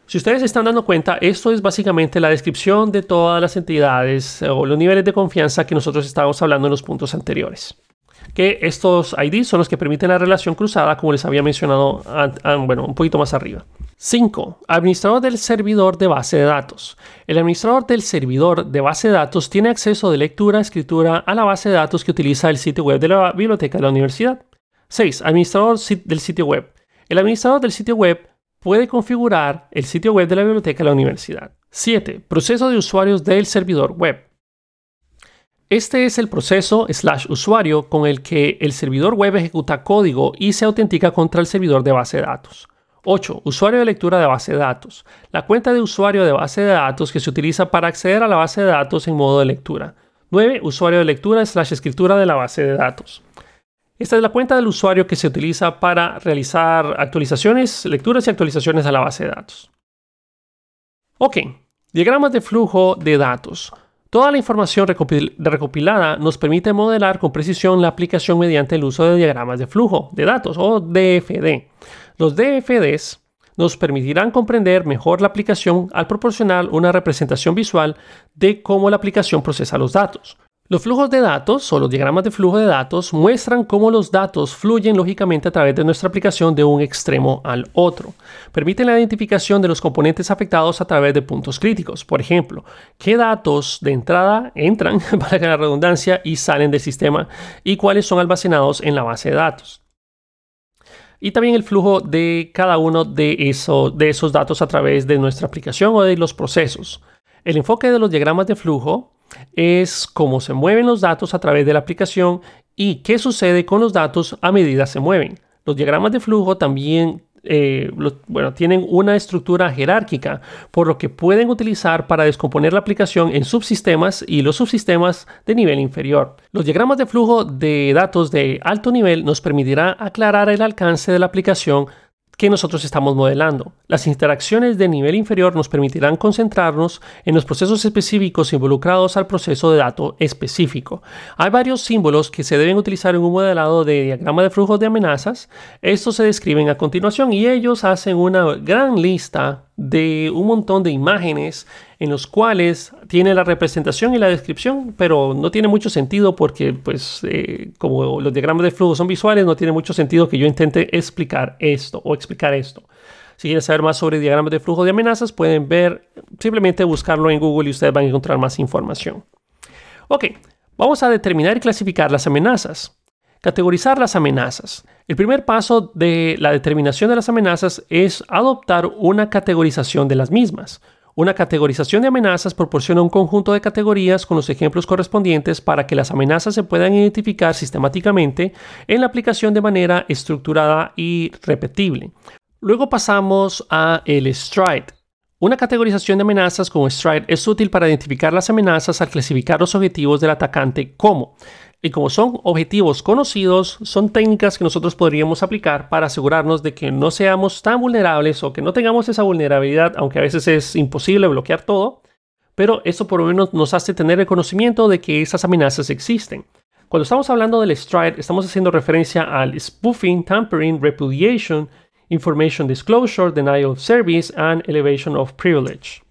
Si ustedes se están dando cuenta, esto es básicamente la descripción de todas las entidades o los niveles de confianza que nosotros estábamos hablando en los puntos anteriores. Que estos IDs son los que permiten la relación cruzada, como les había mencionado bueno, un poquito más arriba. 5. Administrador del servidor de base de datos. El administrador del servidor de base de datos tiene acceso de lectura, escritura a la base de datos que utiliza el sitio web de la biblioteca de la universidad. 6. Administrador del sitio web. El administrador del sitio web puede configurar el sitio web de la biblioteca de la universidad. 7. Proceso de usuarios del servidor web. Este es el proceso slash usuario con el que el servidor web ejecuta código y se autentica contra el servidor de base de datos. 8. Usuario de lectura de base de datos. La cuenta de usuario de base de datos que se utiliza para acceder a la base de datos en modo de lectura. 9. Usuario de lectura slash escritura de la base de datos. Esta es la cuenta del usuario que se utiliza para realizar actualizaciones, lecturas y actualizaciones a la base de datos. Ok, diagramas de flujo de datos. Toda la información recopilada nos permite modelar con precisión la aplicación mediante el uso de diagramas de flujo de datos o DFD. Los DFDs nos permitirán comprender mejor la aplicación al proporcionar una representación visual de cómo la aplicación procesa los datos. Los flujos de datos o los diagramas de flujo de datos muestran cómo los datos fluyen lógicamente a través de nuestra aplicación de un extremo al otro. Permiten la identificación de los componentes afectados a través de puntos críticos. Por ejemplo, qué datos de entrada entran, para la redundancia, y salen del sistema y cuáles son almacenados en la base de datos. Y también el flujo de cada uno de, de esos datos a través de nuestra aplicación o de los procesos. El enfoque de los diagramas de flujo es cómo se mueven los datos a través de la aplicación y qué sucede con los datos a medida se mueven. Los diagramas de flujo también eh, bueno, tienen una estructura jerárquica, por lo que pueden utilizar para descomponer la aplicación en subsistemas y los subsistemas de nivel inferior. Los diagramas de flujo de datos de alto nivel nos permitirá aclarar el alcance de la aplicación que nosotros estamos modelando. Las interacciones de nivel inferior nos permitirán concentrarnos en los procesos específicos involucrados al proceso de dato específico. Hay varios símbolos que se deben utilizar en un modelado de diagrama de flujos de amenazas. Estos se describen a continuación y ellos hacen una gran lista de un montón de imágenes en los cuales tiene la representación y la descripción, pero no tiene mucho sentido porque, pues, eh, como los diagramas de flujo son visuales, no tiene mucho sentido que yo intente explicar esto o explicar esto. Si quieren saber más sobre diagramas de flujo de amenazas, pueden ver, simplemente buscarlo en Google y ustedes van a encontrar más información. Ok, vamos a determinar y clasificar las amenazas. Categorizar las amenazas. El primer paso de la determinación de las amenazas es adoptar una categorización de las mismas. Una categorización de amenazas proporciona un conjunto de categorías con los ejemplos correspondientes para que las amenazas se puedan identificar sistemáticamente en la aplicación de manera estructurada y repetible. Luego pasamos a el STRIDE. Una categorización de amenazas con STRIDE es útil para identificar las amenazas al clasificar los objetivos del atacante como y como son objetivos conocidos, son técnicas que nosotros podríamos aplicar para asegurarnos de que no seamos tan vulnerables o que no tengamos esa vulnerabilidad, aunque a veces es imposible bloquear todo, pero eso por lo menos nos hace tener el conocimiento de que esas amenazas existen. Cuando estamos hablando del STRIDE, estamos haciendo referencia al spoofing, tampering, repudiation, information disclosure, denial of service, and elevation of privilege.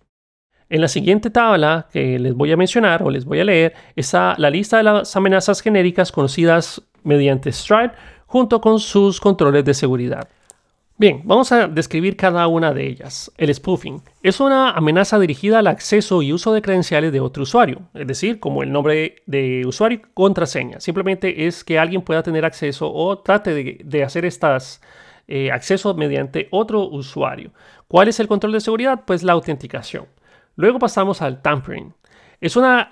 En la siguiente tabla que les voy a mencionar o les voy a leer está la lista de las amenazas genéricas conocidas mediante STRIDE junto con sus controles de seguridad. Bien, vamos a describir cada una de ellas. El spoofing es una amenaza dirigida al acceso y uso de credenciales de otro usuario, es decir, como el nombre de usuario y contraseña. Simplemente es que alguien pueda tener acceso o trate de, hacer estas eh, accesos mediante otro usuario. ¿Cuál es el control de seguridad? Pues la autenticación. Luego pasamos al tampering. Es una,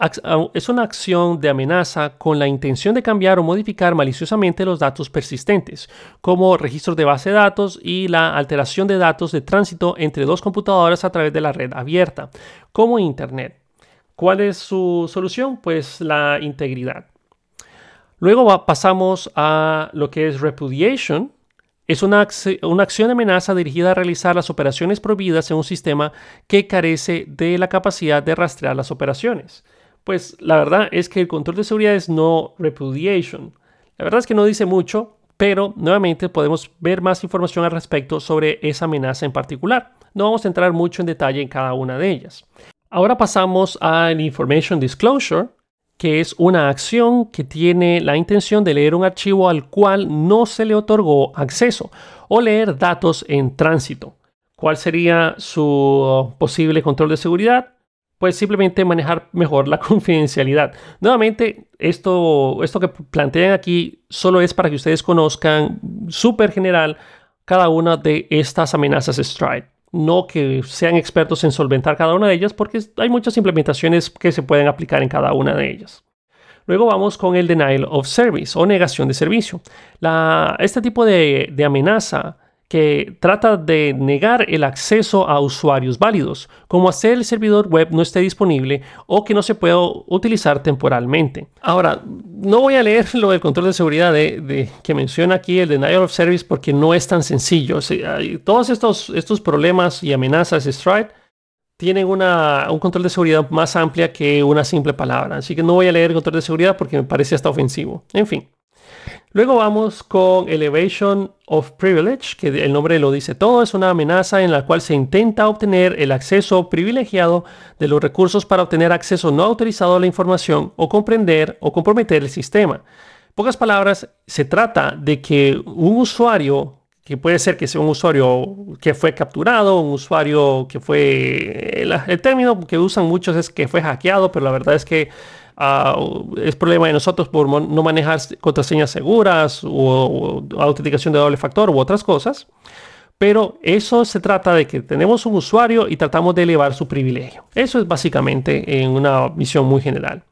es una, acción de amenaza con la intención de cambiar o modificar maliciosamente los datos persistentes, como registros de base de datos y la alteración de datos de tránsito entre dos computadoras a través de la red abierta, como Internet. ¿Cuál es su solución? Pues la integridad. Luego pasamos a lo que es repudiation, es una, acción de amenaza dirigida a realizar las operaciones prohibidas en un sistema que carece de la capacidad de rastrear las operaciones. Pues la verdad es que el control de seguridad es no repudiation. La verdad es que no dice mucho, pero nuevamente podemos ver más información al respecto sobre esa amenaza en particular. No vamos a entrar mucho en detalle en cada una de ellas. Ahora pasamos al Information Disclosure, que es una acción que tiene la intención de leer un archivo al cual no se le otorgó acceso o leer datos en tránsito. ¿Cuál sería su posible control de seguridad? Pues simplemente manejar mejor la confidencialidad. Nuevamente, esto, esto que plantean aquí solo es para que ustedes conozcan súper general cada una de estas amenazas Stride no que sean expertos en solventar cada una de ellas, porque hay muchas implementaciones que se pueden aplicar en cada una de ellas. Luego vamos con el denial of service o negación de servicio. este tipo de, amenaza que trata de negar el acceso a usuarios válidos, como hacer el servidor web no esté disponible o que no se pueda utilizar temporalmente. Ahora, no voy a leer lo del control de seguridad de, que menciona aquí el denial of service porque no es tan sencillo. todos estos, estos problemas y amenazas de Stride tienen una, un control de seguridad más amplia que una simple palabra. Así que no voy a leer el control de seguridad porque me parece hasta ofensivo. En fin. Luego vamos con Elevation of Privilege, que el nombre lo dice todo, es una amenaza en la cual se intenta obtener el acceso privilegiado de los recursos para obtener acceso no autorizado a la información o comprender o comprometer el sistema. En pocas palabras, se trata de que un usuario, que puede ser que sea un usuario que fue capturado, un usuario que fue, el, término que usan muchos es que fue hackeado, pero la verdad es que es problema de nosotros por no manejar contraseñas seguras o, autenticación de doble factor u otras cosas. Pero eso se trata de que tenemos un usuario y tratamos de elevar su privilegio. Eso es básicamente en una visión muy general.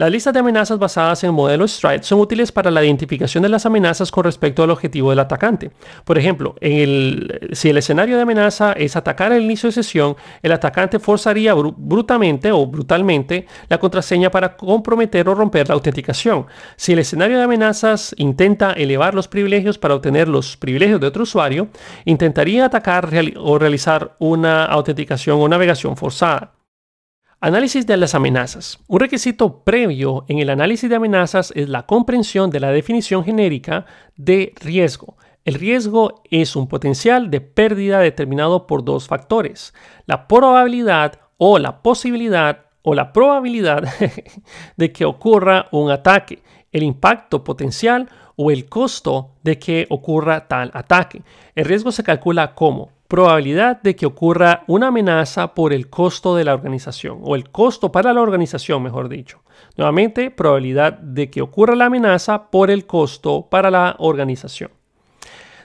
Las listas de amenazas basadas en el modelo STRIDE son útiles para la identificación de las amenazas con respecto al objetivo del atacante. Por ejemplo, si el escenario de amenaza es atacar al inicio de sesión, el atacante forzaría brutalmente o brutalmente la contraseña para comprometer o romper la autenticación. Si el escenario de amenazas intenta elevar los privilegios para obtener los privilegios de otro usuario, intentaría atacar o realizar una autenticación o navegación forzada. Análisis de las amenazas. Un requisito previo en el análisis de amenazas es la comprensión de la definición genérica de riesgo. El riesgo es un potencial de pérdida determinado por dos factores. La probabilidad o la posibilidad o la probabilidad de que ocurra un ataque, el impacto potencial o el costo de que ocurra tal ataque. El riesgo se calcula como probabilidad de que ocurra una amenaza por el costo de la organización o el costo para la organización, mejor dicho. Nuevamente, probabilidad de que ocurra la amenaza por el costo para la organización.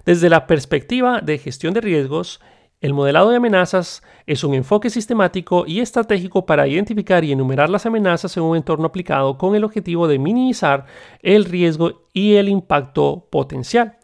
Desde la perspectiva de gestión de riesgos, El modelado de amenazas es un enfoque sistemático y estratégico para identificar y enumerar las amenazas en un entorno aplicado con el objetivo de minimizar el riesgo y el impacto potencial.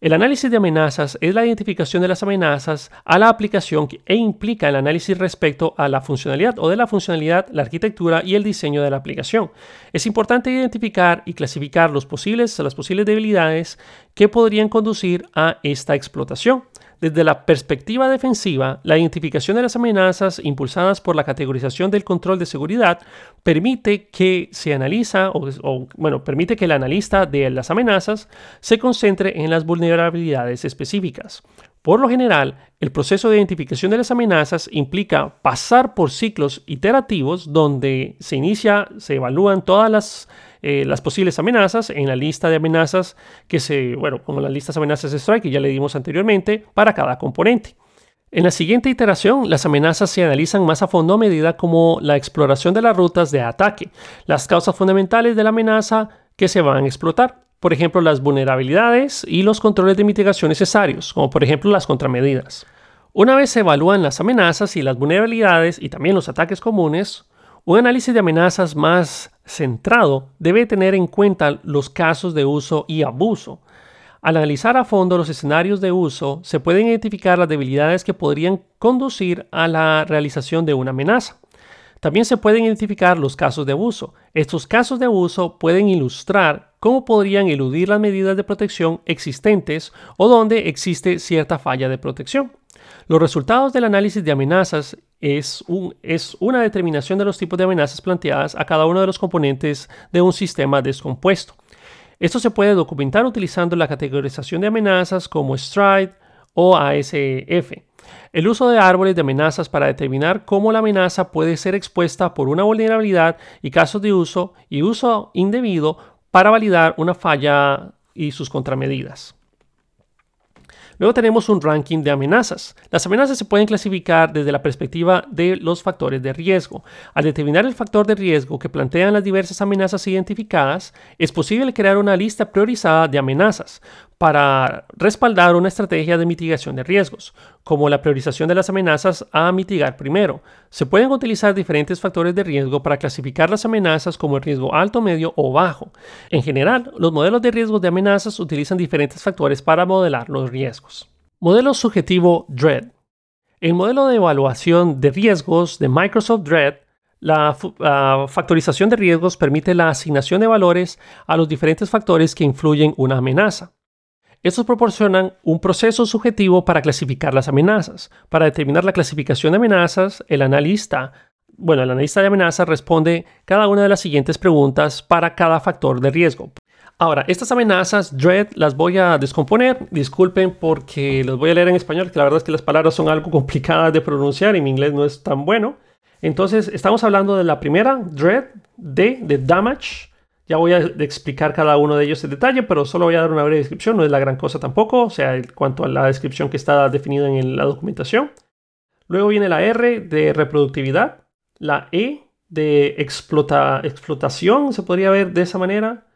El análisis de amenazas es la identificación de las amenazas a la aplicación e implica el análisis respecto a la funcionalidad o de la funcionalidad, la arquitectura y el diseño de la aplicación. Es importante identificar y clasificar los posibles, las posibles debilidades que podrían conducir a esta explotación. Desde la perspectiva defensiva, la identificación de las amenazas impulsadas por la categorización del control de seguridad permite que se analiza o, bueno, permite que el analista de las amenazas se concentre en las vulnerabilidades específicas. Por lo general, el proceso de identificación de las amenazas implica pasar por ciclos iterativos donde se inicia, se evalúan todas las eh, las posibles amenazas en la lista de amenazas que se, bueno, como las listas de amenazas de strike que ya le dimos anteriormente para cada componente. En la siguiente iteración, las amenazas se analizan más a fondo a medida como la exploración de las rutas de ataque, las causas fundamentales de la amenaza que se van a explotar, por ejemplo, las vulnerabilidades y los controles de mitigación necesarios, como por ejemplo las contramedidas. Una vez se evalúan las amenazas y las vulnerabilidades y también los ataques comunes, un análisis de amenazas más centrado debe tener en cuenta los casos de uso y abuso. Al analizar a fondo los escenarios de uso, se pueden identificar las debilidades que podrían conducir a la realización de una amenaza. También se pueden identificar los casos de abuso. Estos casos de abuso pueden ilustrar cómo podrían eludir las medidas de protección existentes o donde existe cierta falla de protección. Los resultados del análisis de amenazas es, una determinación de los tipos de amenazas planteadas a cada uno de los componentes de un sistema descompuesto. Esto se puede documentar utilizando la categorización de amenazas como STRIDE o ASF. El uso de árboles de amenazas para determinar cómo la amenaza puede ser expuesta por una vulnerabilidad y casos de uso y uso indebido para validar una falla y sus contramedidas. Luego tenemos un ranking de amenazas. Las amenazas se pueden clasificar desde la perspectiva de los factores de riesgo. Al determinar el factor de riesgo que plantean las diversas amenazas identificadas, es posible crear una lista priorizada de amenazas para respaldar una estrategia de mitigación de riesgos, como la priorización de las amenazas a mitigar primero. Se pueden utilizar diferentes factores de riesgo para clasificar las amenazas como el riesgo alto, medio o bajo. En general, los modelos de riesgos de amenazas utilizan diferentes factores para modelar los riesgos. Modelo subjetivo DREAD. El modelo de evaluación de riesgos de Microsoft DREAD la, factorización de riesgos permite la asignación de valores a los diferentes factores que influyen una amenaza. Estos proporcionan un proceso subjetivo para clasificar las amenazas. Para determinar la clasificación de amenazas, el analista, bueno, el analista de amenazas responde cada una de las siguientes preguntas para cada factor de riesgo. Ahora, estas amenazas, DREAD, las voy a descomponer. Disculpen porque los voy a leer en español, que la verdad es que las palabras son algo complicadas de pronunciar y mi inglés no es tan bueno. Entonces, estamos hablando de la primera, DREAD, D, de damage, ya voy a explicar cada uno de ellos en detalle, pero solo voy a dar una breve descripción, no es la gran cosa tampoco, o sea, en cuanto a la descripción que está definida en la documentación. Luego viene la R de reproductividad, la E de explotación, se podría ver de esa manera.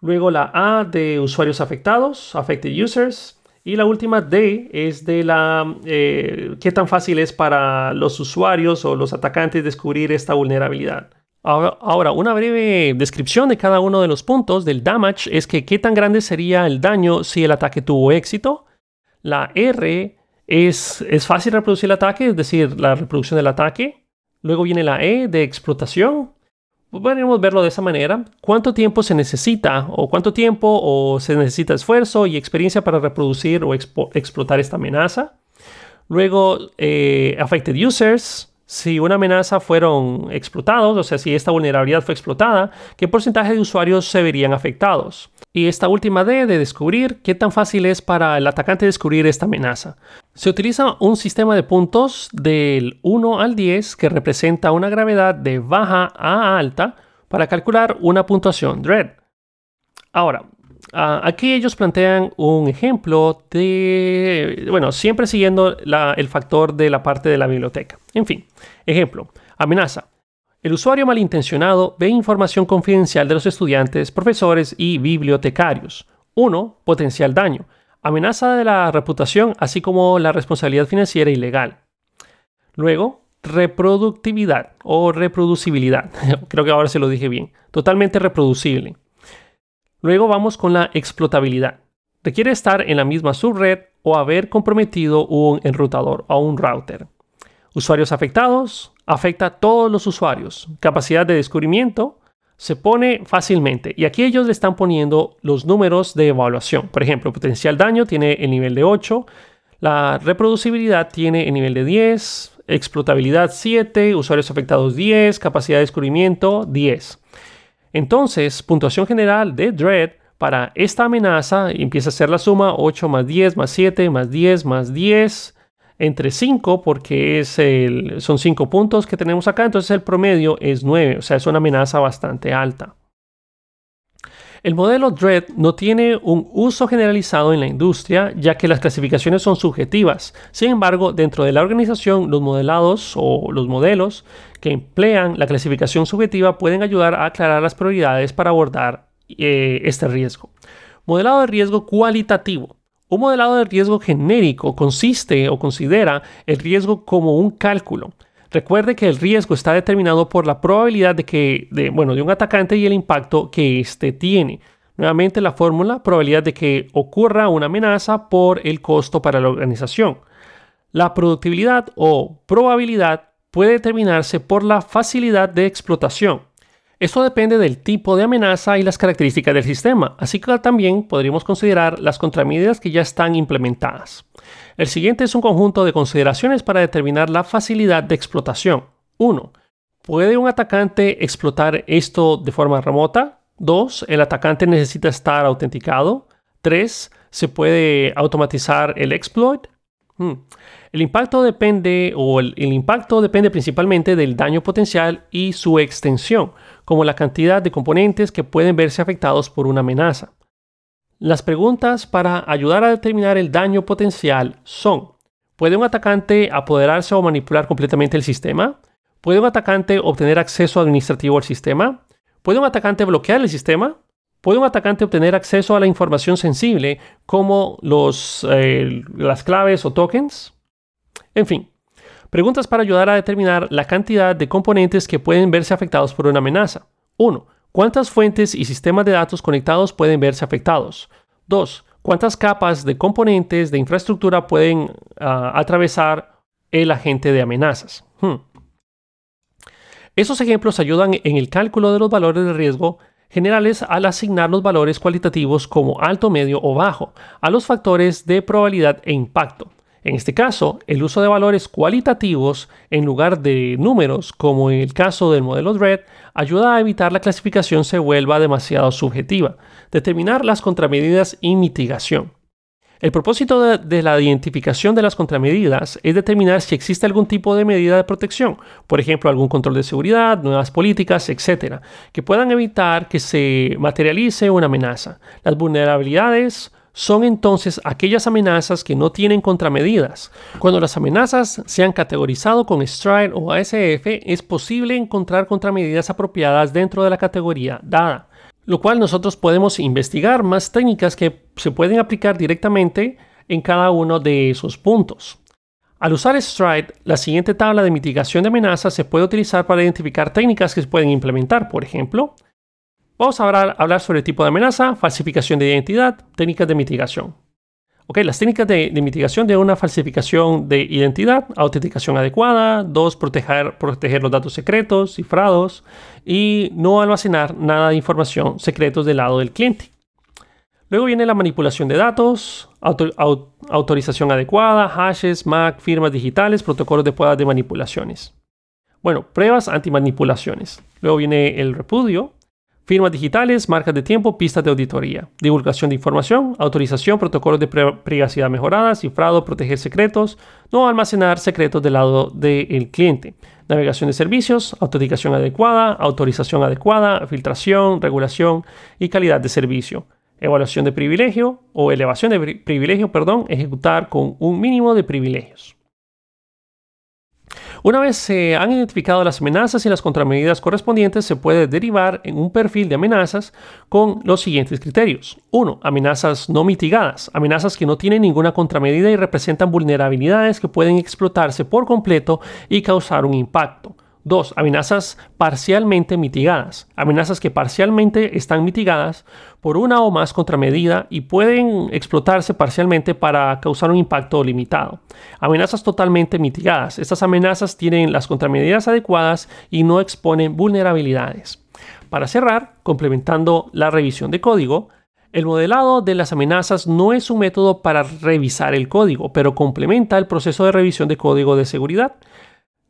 Luego la A de usuarios afectados, affected users. Y la última D es de la eh, qué tan fácil es para los usuarios o los atacantes descubrir esta vulnerabilidad. Ahora, una breve descripción de cada uno de los puntos del damage es que qué tan grande sería el daño si el ataque tuvo éxito. La R es, es fácil reproducir el ataque, es decir, la reproducción del ataque. Luego viene la E de explotación. Podríamos verlo de esa manera. ¿Cuánto tiempo se necesita o cuánto tiempo o se necesita esfuerzo y experiencia para reproducir o explotar esta amenaza? Luego, eh, affected users, si una amenaza fueron explotados, o sea, si esta vulnerabilidad fue explotada, qué porcentaje de usuarios se verían afectados. Y esta última D de descubrir qué tan fácil es para el atacante descubrir esta amenaza. Se utiliza un sistema de puntos del 1 al 10 que representa una gravedad de baja a alta para calcular una puntuación DREAD. Ahora, Ah, aquí ellos plantean un ejemplo de, bueno, siempre siguiendo el factor de la parte de la biblioteca. En fin, ejemplo, amenaza. El usuario malintencionado ve información confidencial de los estudiantes, profesores y bibliotecarios. 1. Potencial daño. amenaza de la reputación, así como la responsabilidad financiera ilegal. Luego, reproductividad o reproducibilidad. Creo que ahora se lo dije bien. Totalmente reproducible. Luego vamos con la explotabilidad. Requiere estar en la misma subred o haber comprometido un enrutador o un router. Usuarios afectados. Afecta a todos los usuarios. Capacidad de descubrimiento. Se pone fácilmente. Y aquí ellos le están poniendo los números de evaluación. Por ejemplo, potencial daño tiene el nivel de 8. La reproducibilidad tiene el nivel de 10 explotabilidad 7, usuarios afectados 10, capacidad de descubrimiento 10. Entonces, puntuación general de Dread para esta amenaza empieza a ser la suma 8 más 10 más 7 más 10 más 10 entre 5 porque es el, son 5 puntos que tenemos acá, entonces el promedio es 9, o sea, es una amenaza bastante alta. El modelo DREAD no tiene un uso generalizado en la industria, ya que las clasificaciones son subjetivas. Sin embargo, dentro de la organización, los modelados o los modelos que emplean la clasificación subjetiva pueden ayudar a aclarar las prioridades para abordar eh, este riesgo. Modelado de riesgo cualitativo. Un modelado de riesgo genérico consiste o considera el riesgo como un cálculo Recuerde que el riesgo está determinado por la probabilidad de que, bueno, de un atacante y el impacto que éste tiene. Nuevamente la fórmula, probabilidad de que ocurra una amenaza por el costo para la organización. La productividad o probabilidad puede determinarse por la facilidad de explotación. Esto depende del tipo de amenaza y las características del sistema, así que también podríamos considerar las contramedidas que ya están implementadas. El siguiente es un conjunto de consideraciones para determinar la facilidad de explotación. 1. ¿Puede un atacante explotar esto de forma remota? 2. ¿El atacante necesita estar autenticado? 3. ¿Se puede automatizar el exploit? Hmm. El impacto depende o el, impacto depende principalmente del daño potencial y su extensión, como la cantidad de componentes que pueden verse afectados por una amenaza. Las preguntas para ayudar a determinar el daño potencial son: ¿Puede un atacante apoderarse o manipular completamente el sistema? ¿Puede un atacante obtener acceso administrativo al sistema? ¿Puede un atacante bloquear el sistema? ¿Puede un atacante obtener acceso a la información sensible como eh, las claves o tokens? En fin, preguntas para ayudar a determinar la cantidad de componentes que pueden verse afectados por una amenaza. 1. ¿Cuántas fuentes y sistemas de datos conectados pueden verse afectados? 2. ¿Cuántas capas de componentes de infraestructura pueden ah, atravesar el agente de amenazas? Hmm. Esos ejemplos ayudan en el cálculo de los valores de riesgo generales al asignar los valores cualitativos como alto, medio o bajo a los factores de probabilidad e impacto. En este caso, el uso de valores cualitativos en lugar de números, como en el caso del modelo DRED, ayuda a evitar la clasificación se vuelva demasiado subjetiva, determinar las contramedidas y mitigación. El propósito de, la identificación de las contramedidas es determinar si existe algún tipo de medida de protección, por ejemplo, algún control de seguridad, nuevas políticas, etc., que puedan evitar que se materialice una amenaza. Las vulnerabilidades son entonces aquellas amenazas que no tienen contramedidas. Cuando las amenazas se han categorizado con STRIDE o ASF, es posible encontrar contramedidas apropiadas dentro de la categoría dada, lo cual nosotros podemos investigar más técnicas que se pueden aplicar directamente en cada uno de esos puntos. Al usar STRIDE, la siguiente tabla de mitigación de amenazas se puede utilizar para identificar técnicas que se pueden implementar, por ejemplo, Vamos a hablar, sobre el tipo de amenaza, falsificación de identidad, técnicas de mitigación. Ok, las técnicas de, mitigación de una falsificación de identidad, autenticación adecuada, dos, proteger, proteger los datos secretos, cifrados y no almacenar nada de información secretos del lado del cliente. Luego viene la manipulación de datos, autorización adecuada, hashes, MAC, firmas digitales, protocolos de pruebas de manipulaciones. Bueno, pruebas antimanipulaciones. Luego viene el repudio, firmas digitales, marcas de tiempo, pistas de auditoría, divulgación de información, autorización, protocolos de privacidad mejorada, cifrado, proteger secretos, no almacenar secretos del lado del cliente, navegación de servicios, autenticación adecuada, autorización adecuada, filtración, regulación y calidad de servicio. Evaluación de privilegio o elevación de privilegio, perdón, ejecutar con un mínimo de privilegios. Una vez se han identificado las amenazas y las contramedidas correspondientes, se puede derivar en un perfil de amenazas con los siguientes criterios. 1. Amenazas no mitigadas, amenazas que no tienen ninguna contramedida y representan vulnerabilidades que pueden explotarse por completo y causar un impacto. 2. Amenazas parcialmente mitigadas. Amenazas que parcialmente están mitigadas por una o más contramedida y pueden explotarse parcialmente para causar un impacto limitado. Amenazas totalmente mitigadas. Estas amenazas tienen las contramedidas adecuadas y no exponen vulnerabilidades. Para cerrar, complementando la revisión de código, el modelado de las amenazas no es un método para revisar el código, pero complementa el proceso de revisión de código de seguridad.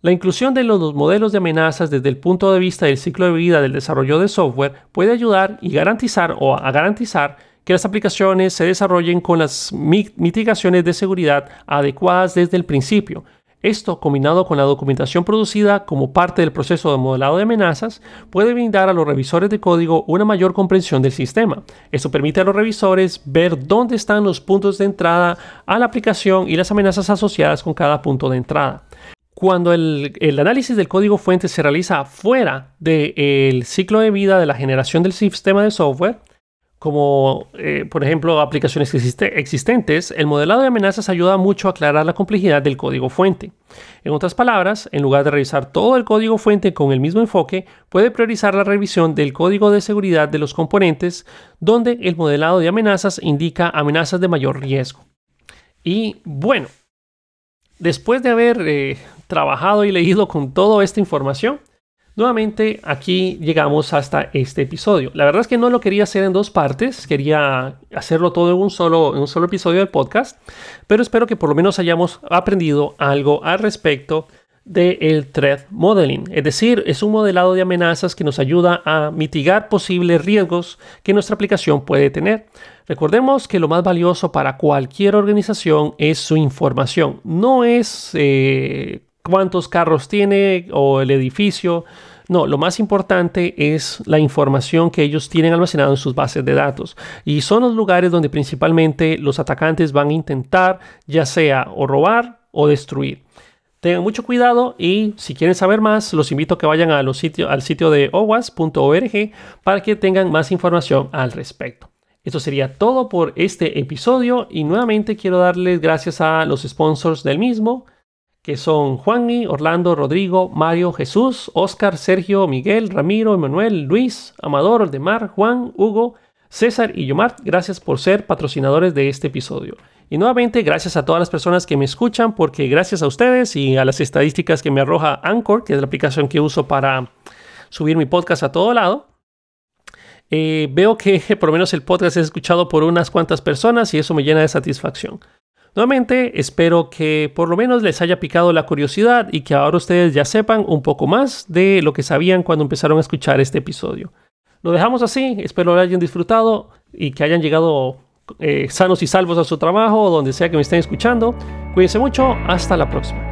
La inclusión de los modelos de amenazas desde el punto de vista del ciclo de vida del desarrollo de software puede ayudar y garantizar o a garantizar que las aplicaciones se desarrollen con las mitigaciones de seguridad adecuadas desde el principio. Esto, combinado con la documentación producida como parte del proceso de modelado de amenazas, puede brindar a los revisores de código una mayor comprensión del sistema. Esto permite a los revisores ver dónde están los puntos de entrada a la aplicación y las amenazas asociadas con cada punto de entrada. Cuando el, análisis del código fuente se realiza fuera del ciclo de vida de la generación del sistema de software, como eh, por ejemplo aplicaciones existentes, el modelado de amenazas ayuda mucho a aclarar la complejidad del código fuente. En otras palabras, en lugar de revisar todo el código fuente con el mismo enfoque, puede priorizar la revisión del código de seguridad de los componentes, donde el modelado de amenazas indica amenazas de mayor riesgo. Y bueno, después de haber eh, trabajado y leído con toda esta información, nuevamente aquí llegamos hasta este episodio. La verdad es que no lo quería hacer en dos partes, quería hacerlo todo en un solo, en un solo episodio del podcast, pero espero que por lo menos hayamos aprendido algo al respecto del threat modeling, es decir, es un modelado de amenazas que nos ayuda a mitigar posibles riesgos que nuestra aplicación puede tener. Recordemos que lo más valioso para cualquier organización es su información, no es eh, cuántos carros tiene o el edificio. No, lo más importante es la información que ellos tienen almacenado en sus bases de datos. Y son los lugares donde principalmente los atacantes van a intentar ya sea o robar o destruir. Tengan mucho cuidado y si quieren saber más, los invito a que vayan sitios, al sitio de owas.org para que tengan más información al respecto. Esto sería todo por este episodio y nuevamente quiero darles gracias a los sponsors del mismo que son Juanmi, Orlando, Rodrigo, Mario, Jesús, Oscar, Sergio, Miguel, Ramiro, Emanuel, Luis, Amador, Oldemar, Juan, Hugo, César y Yomar. Gracias por ser patrocinadores de este episodio. Y nuevamente, gracias a todas las personas que me escuchan, porque gracias a ustedes y a las estadísticas que me arroja Anchor, que es la aplicación que uso para subir mi podcast a todo lado, eh, veo que por lo menos el podcast es escuchado por unas cuantas personas y eso me llena de satisfacción. Nuevamente, espero que por lo menos les haya picado la curiosidad y que ahora ustedes ya sepan un poco más de lo que sabían cuando empezaron a escuchar este episodio. Lo dejamos así, espero lo hayan disfrutado y que hayan llegado eh, sanos y salvos a su trabajo donde sea que me estén escuchando. Cuídense mucho, hasta la próxima.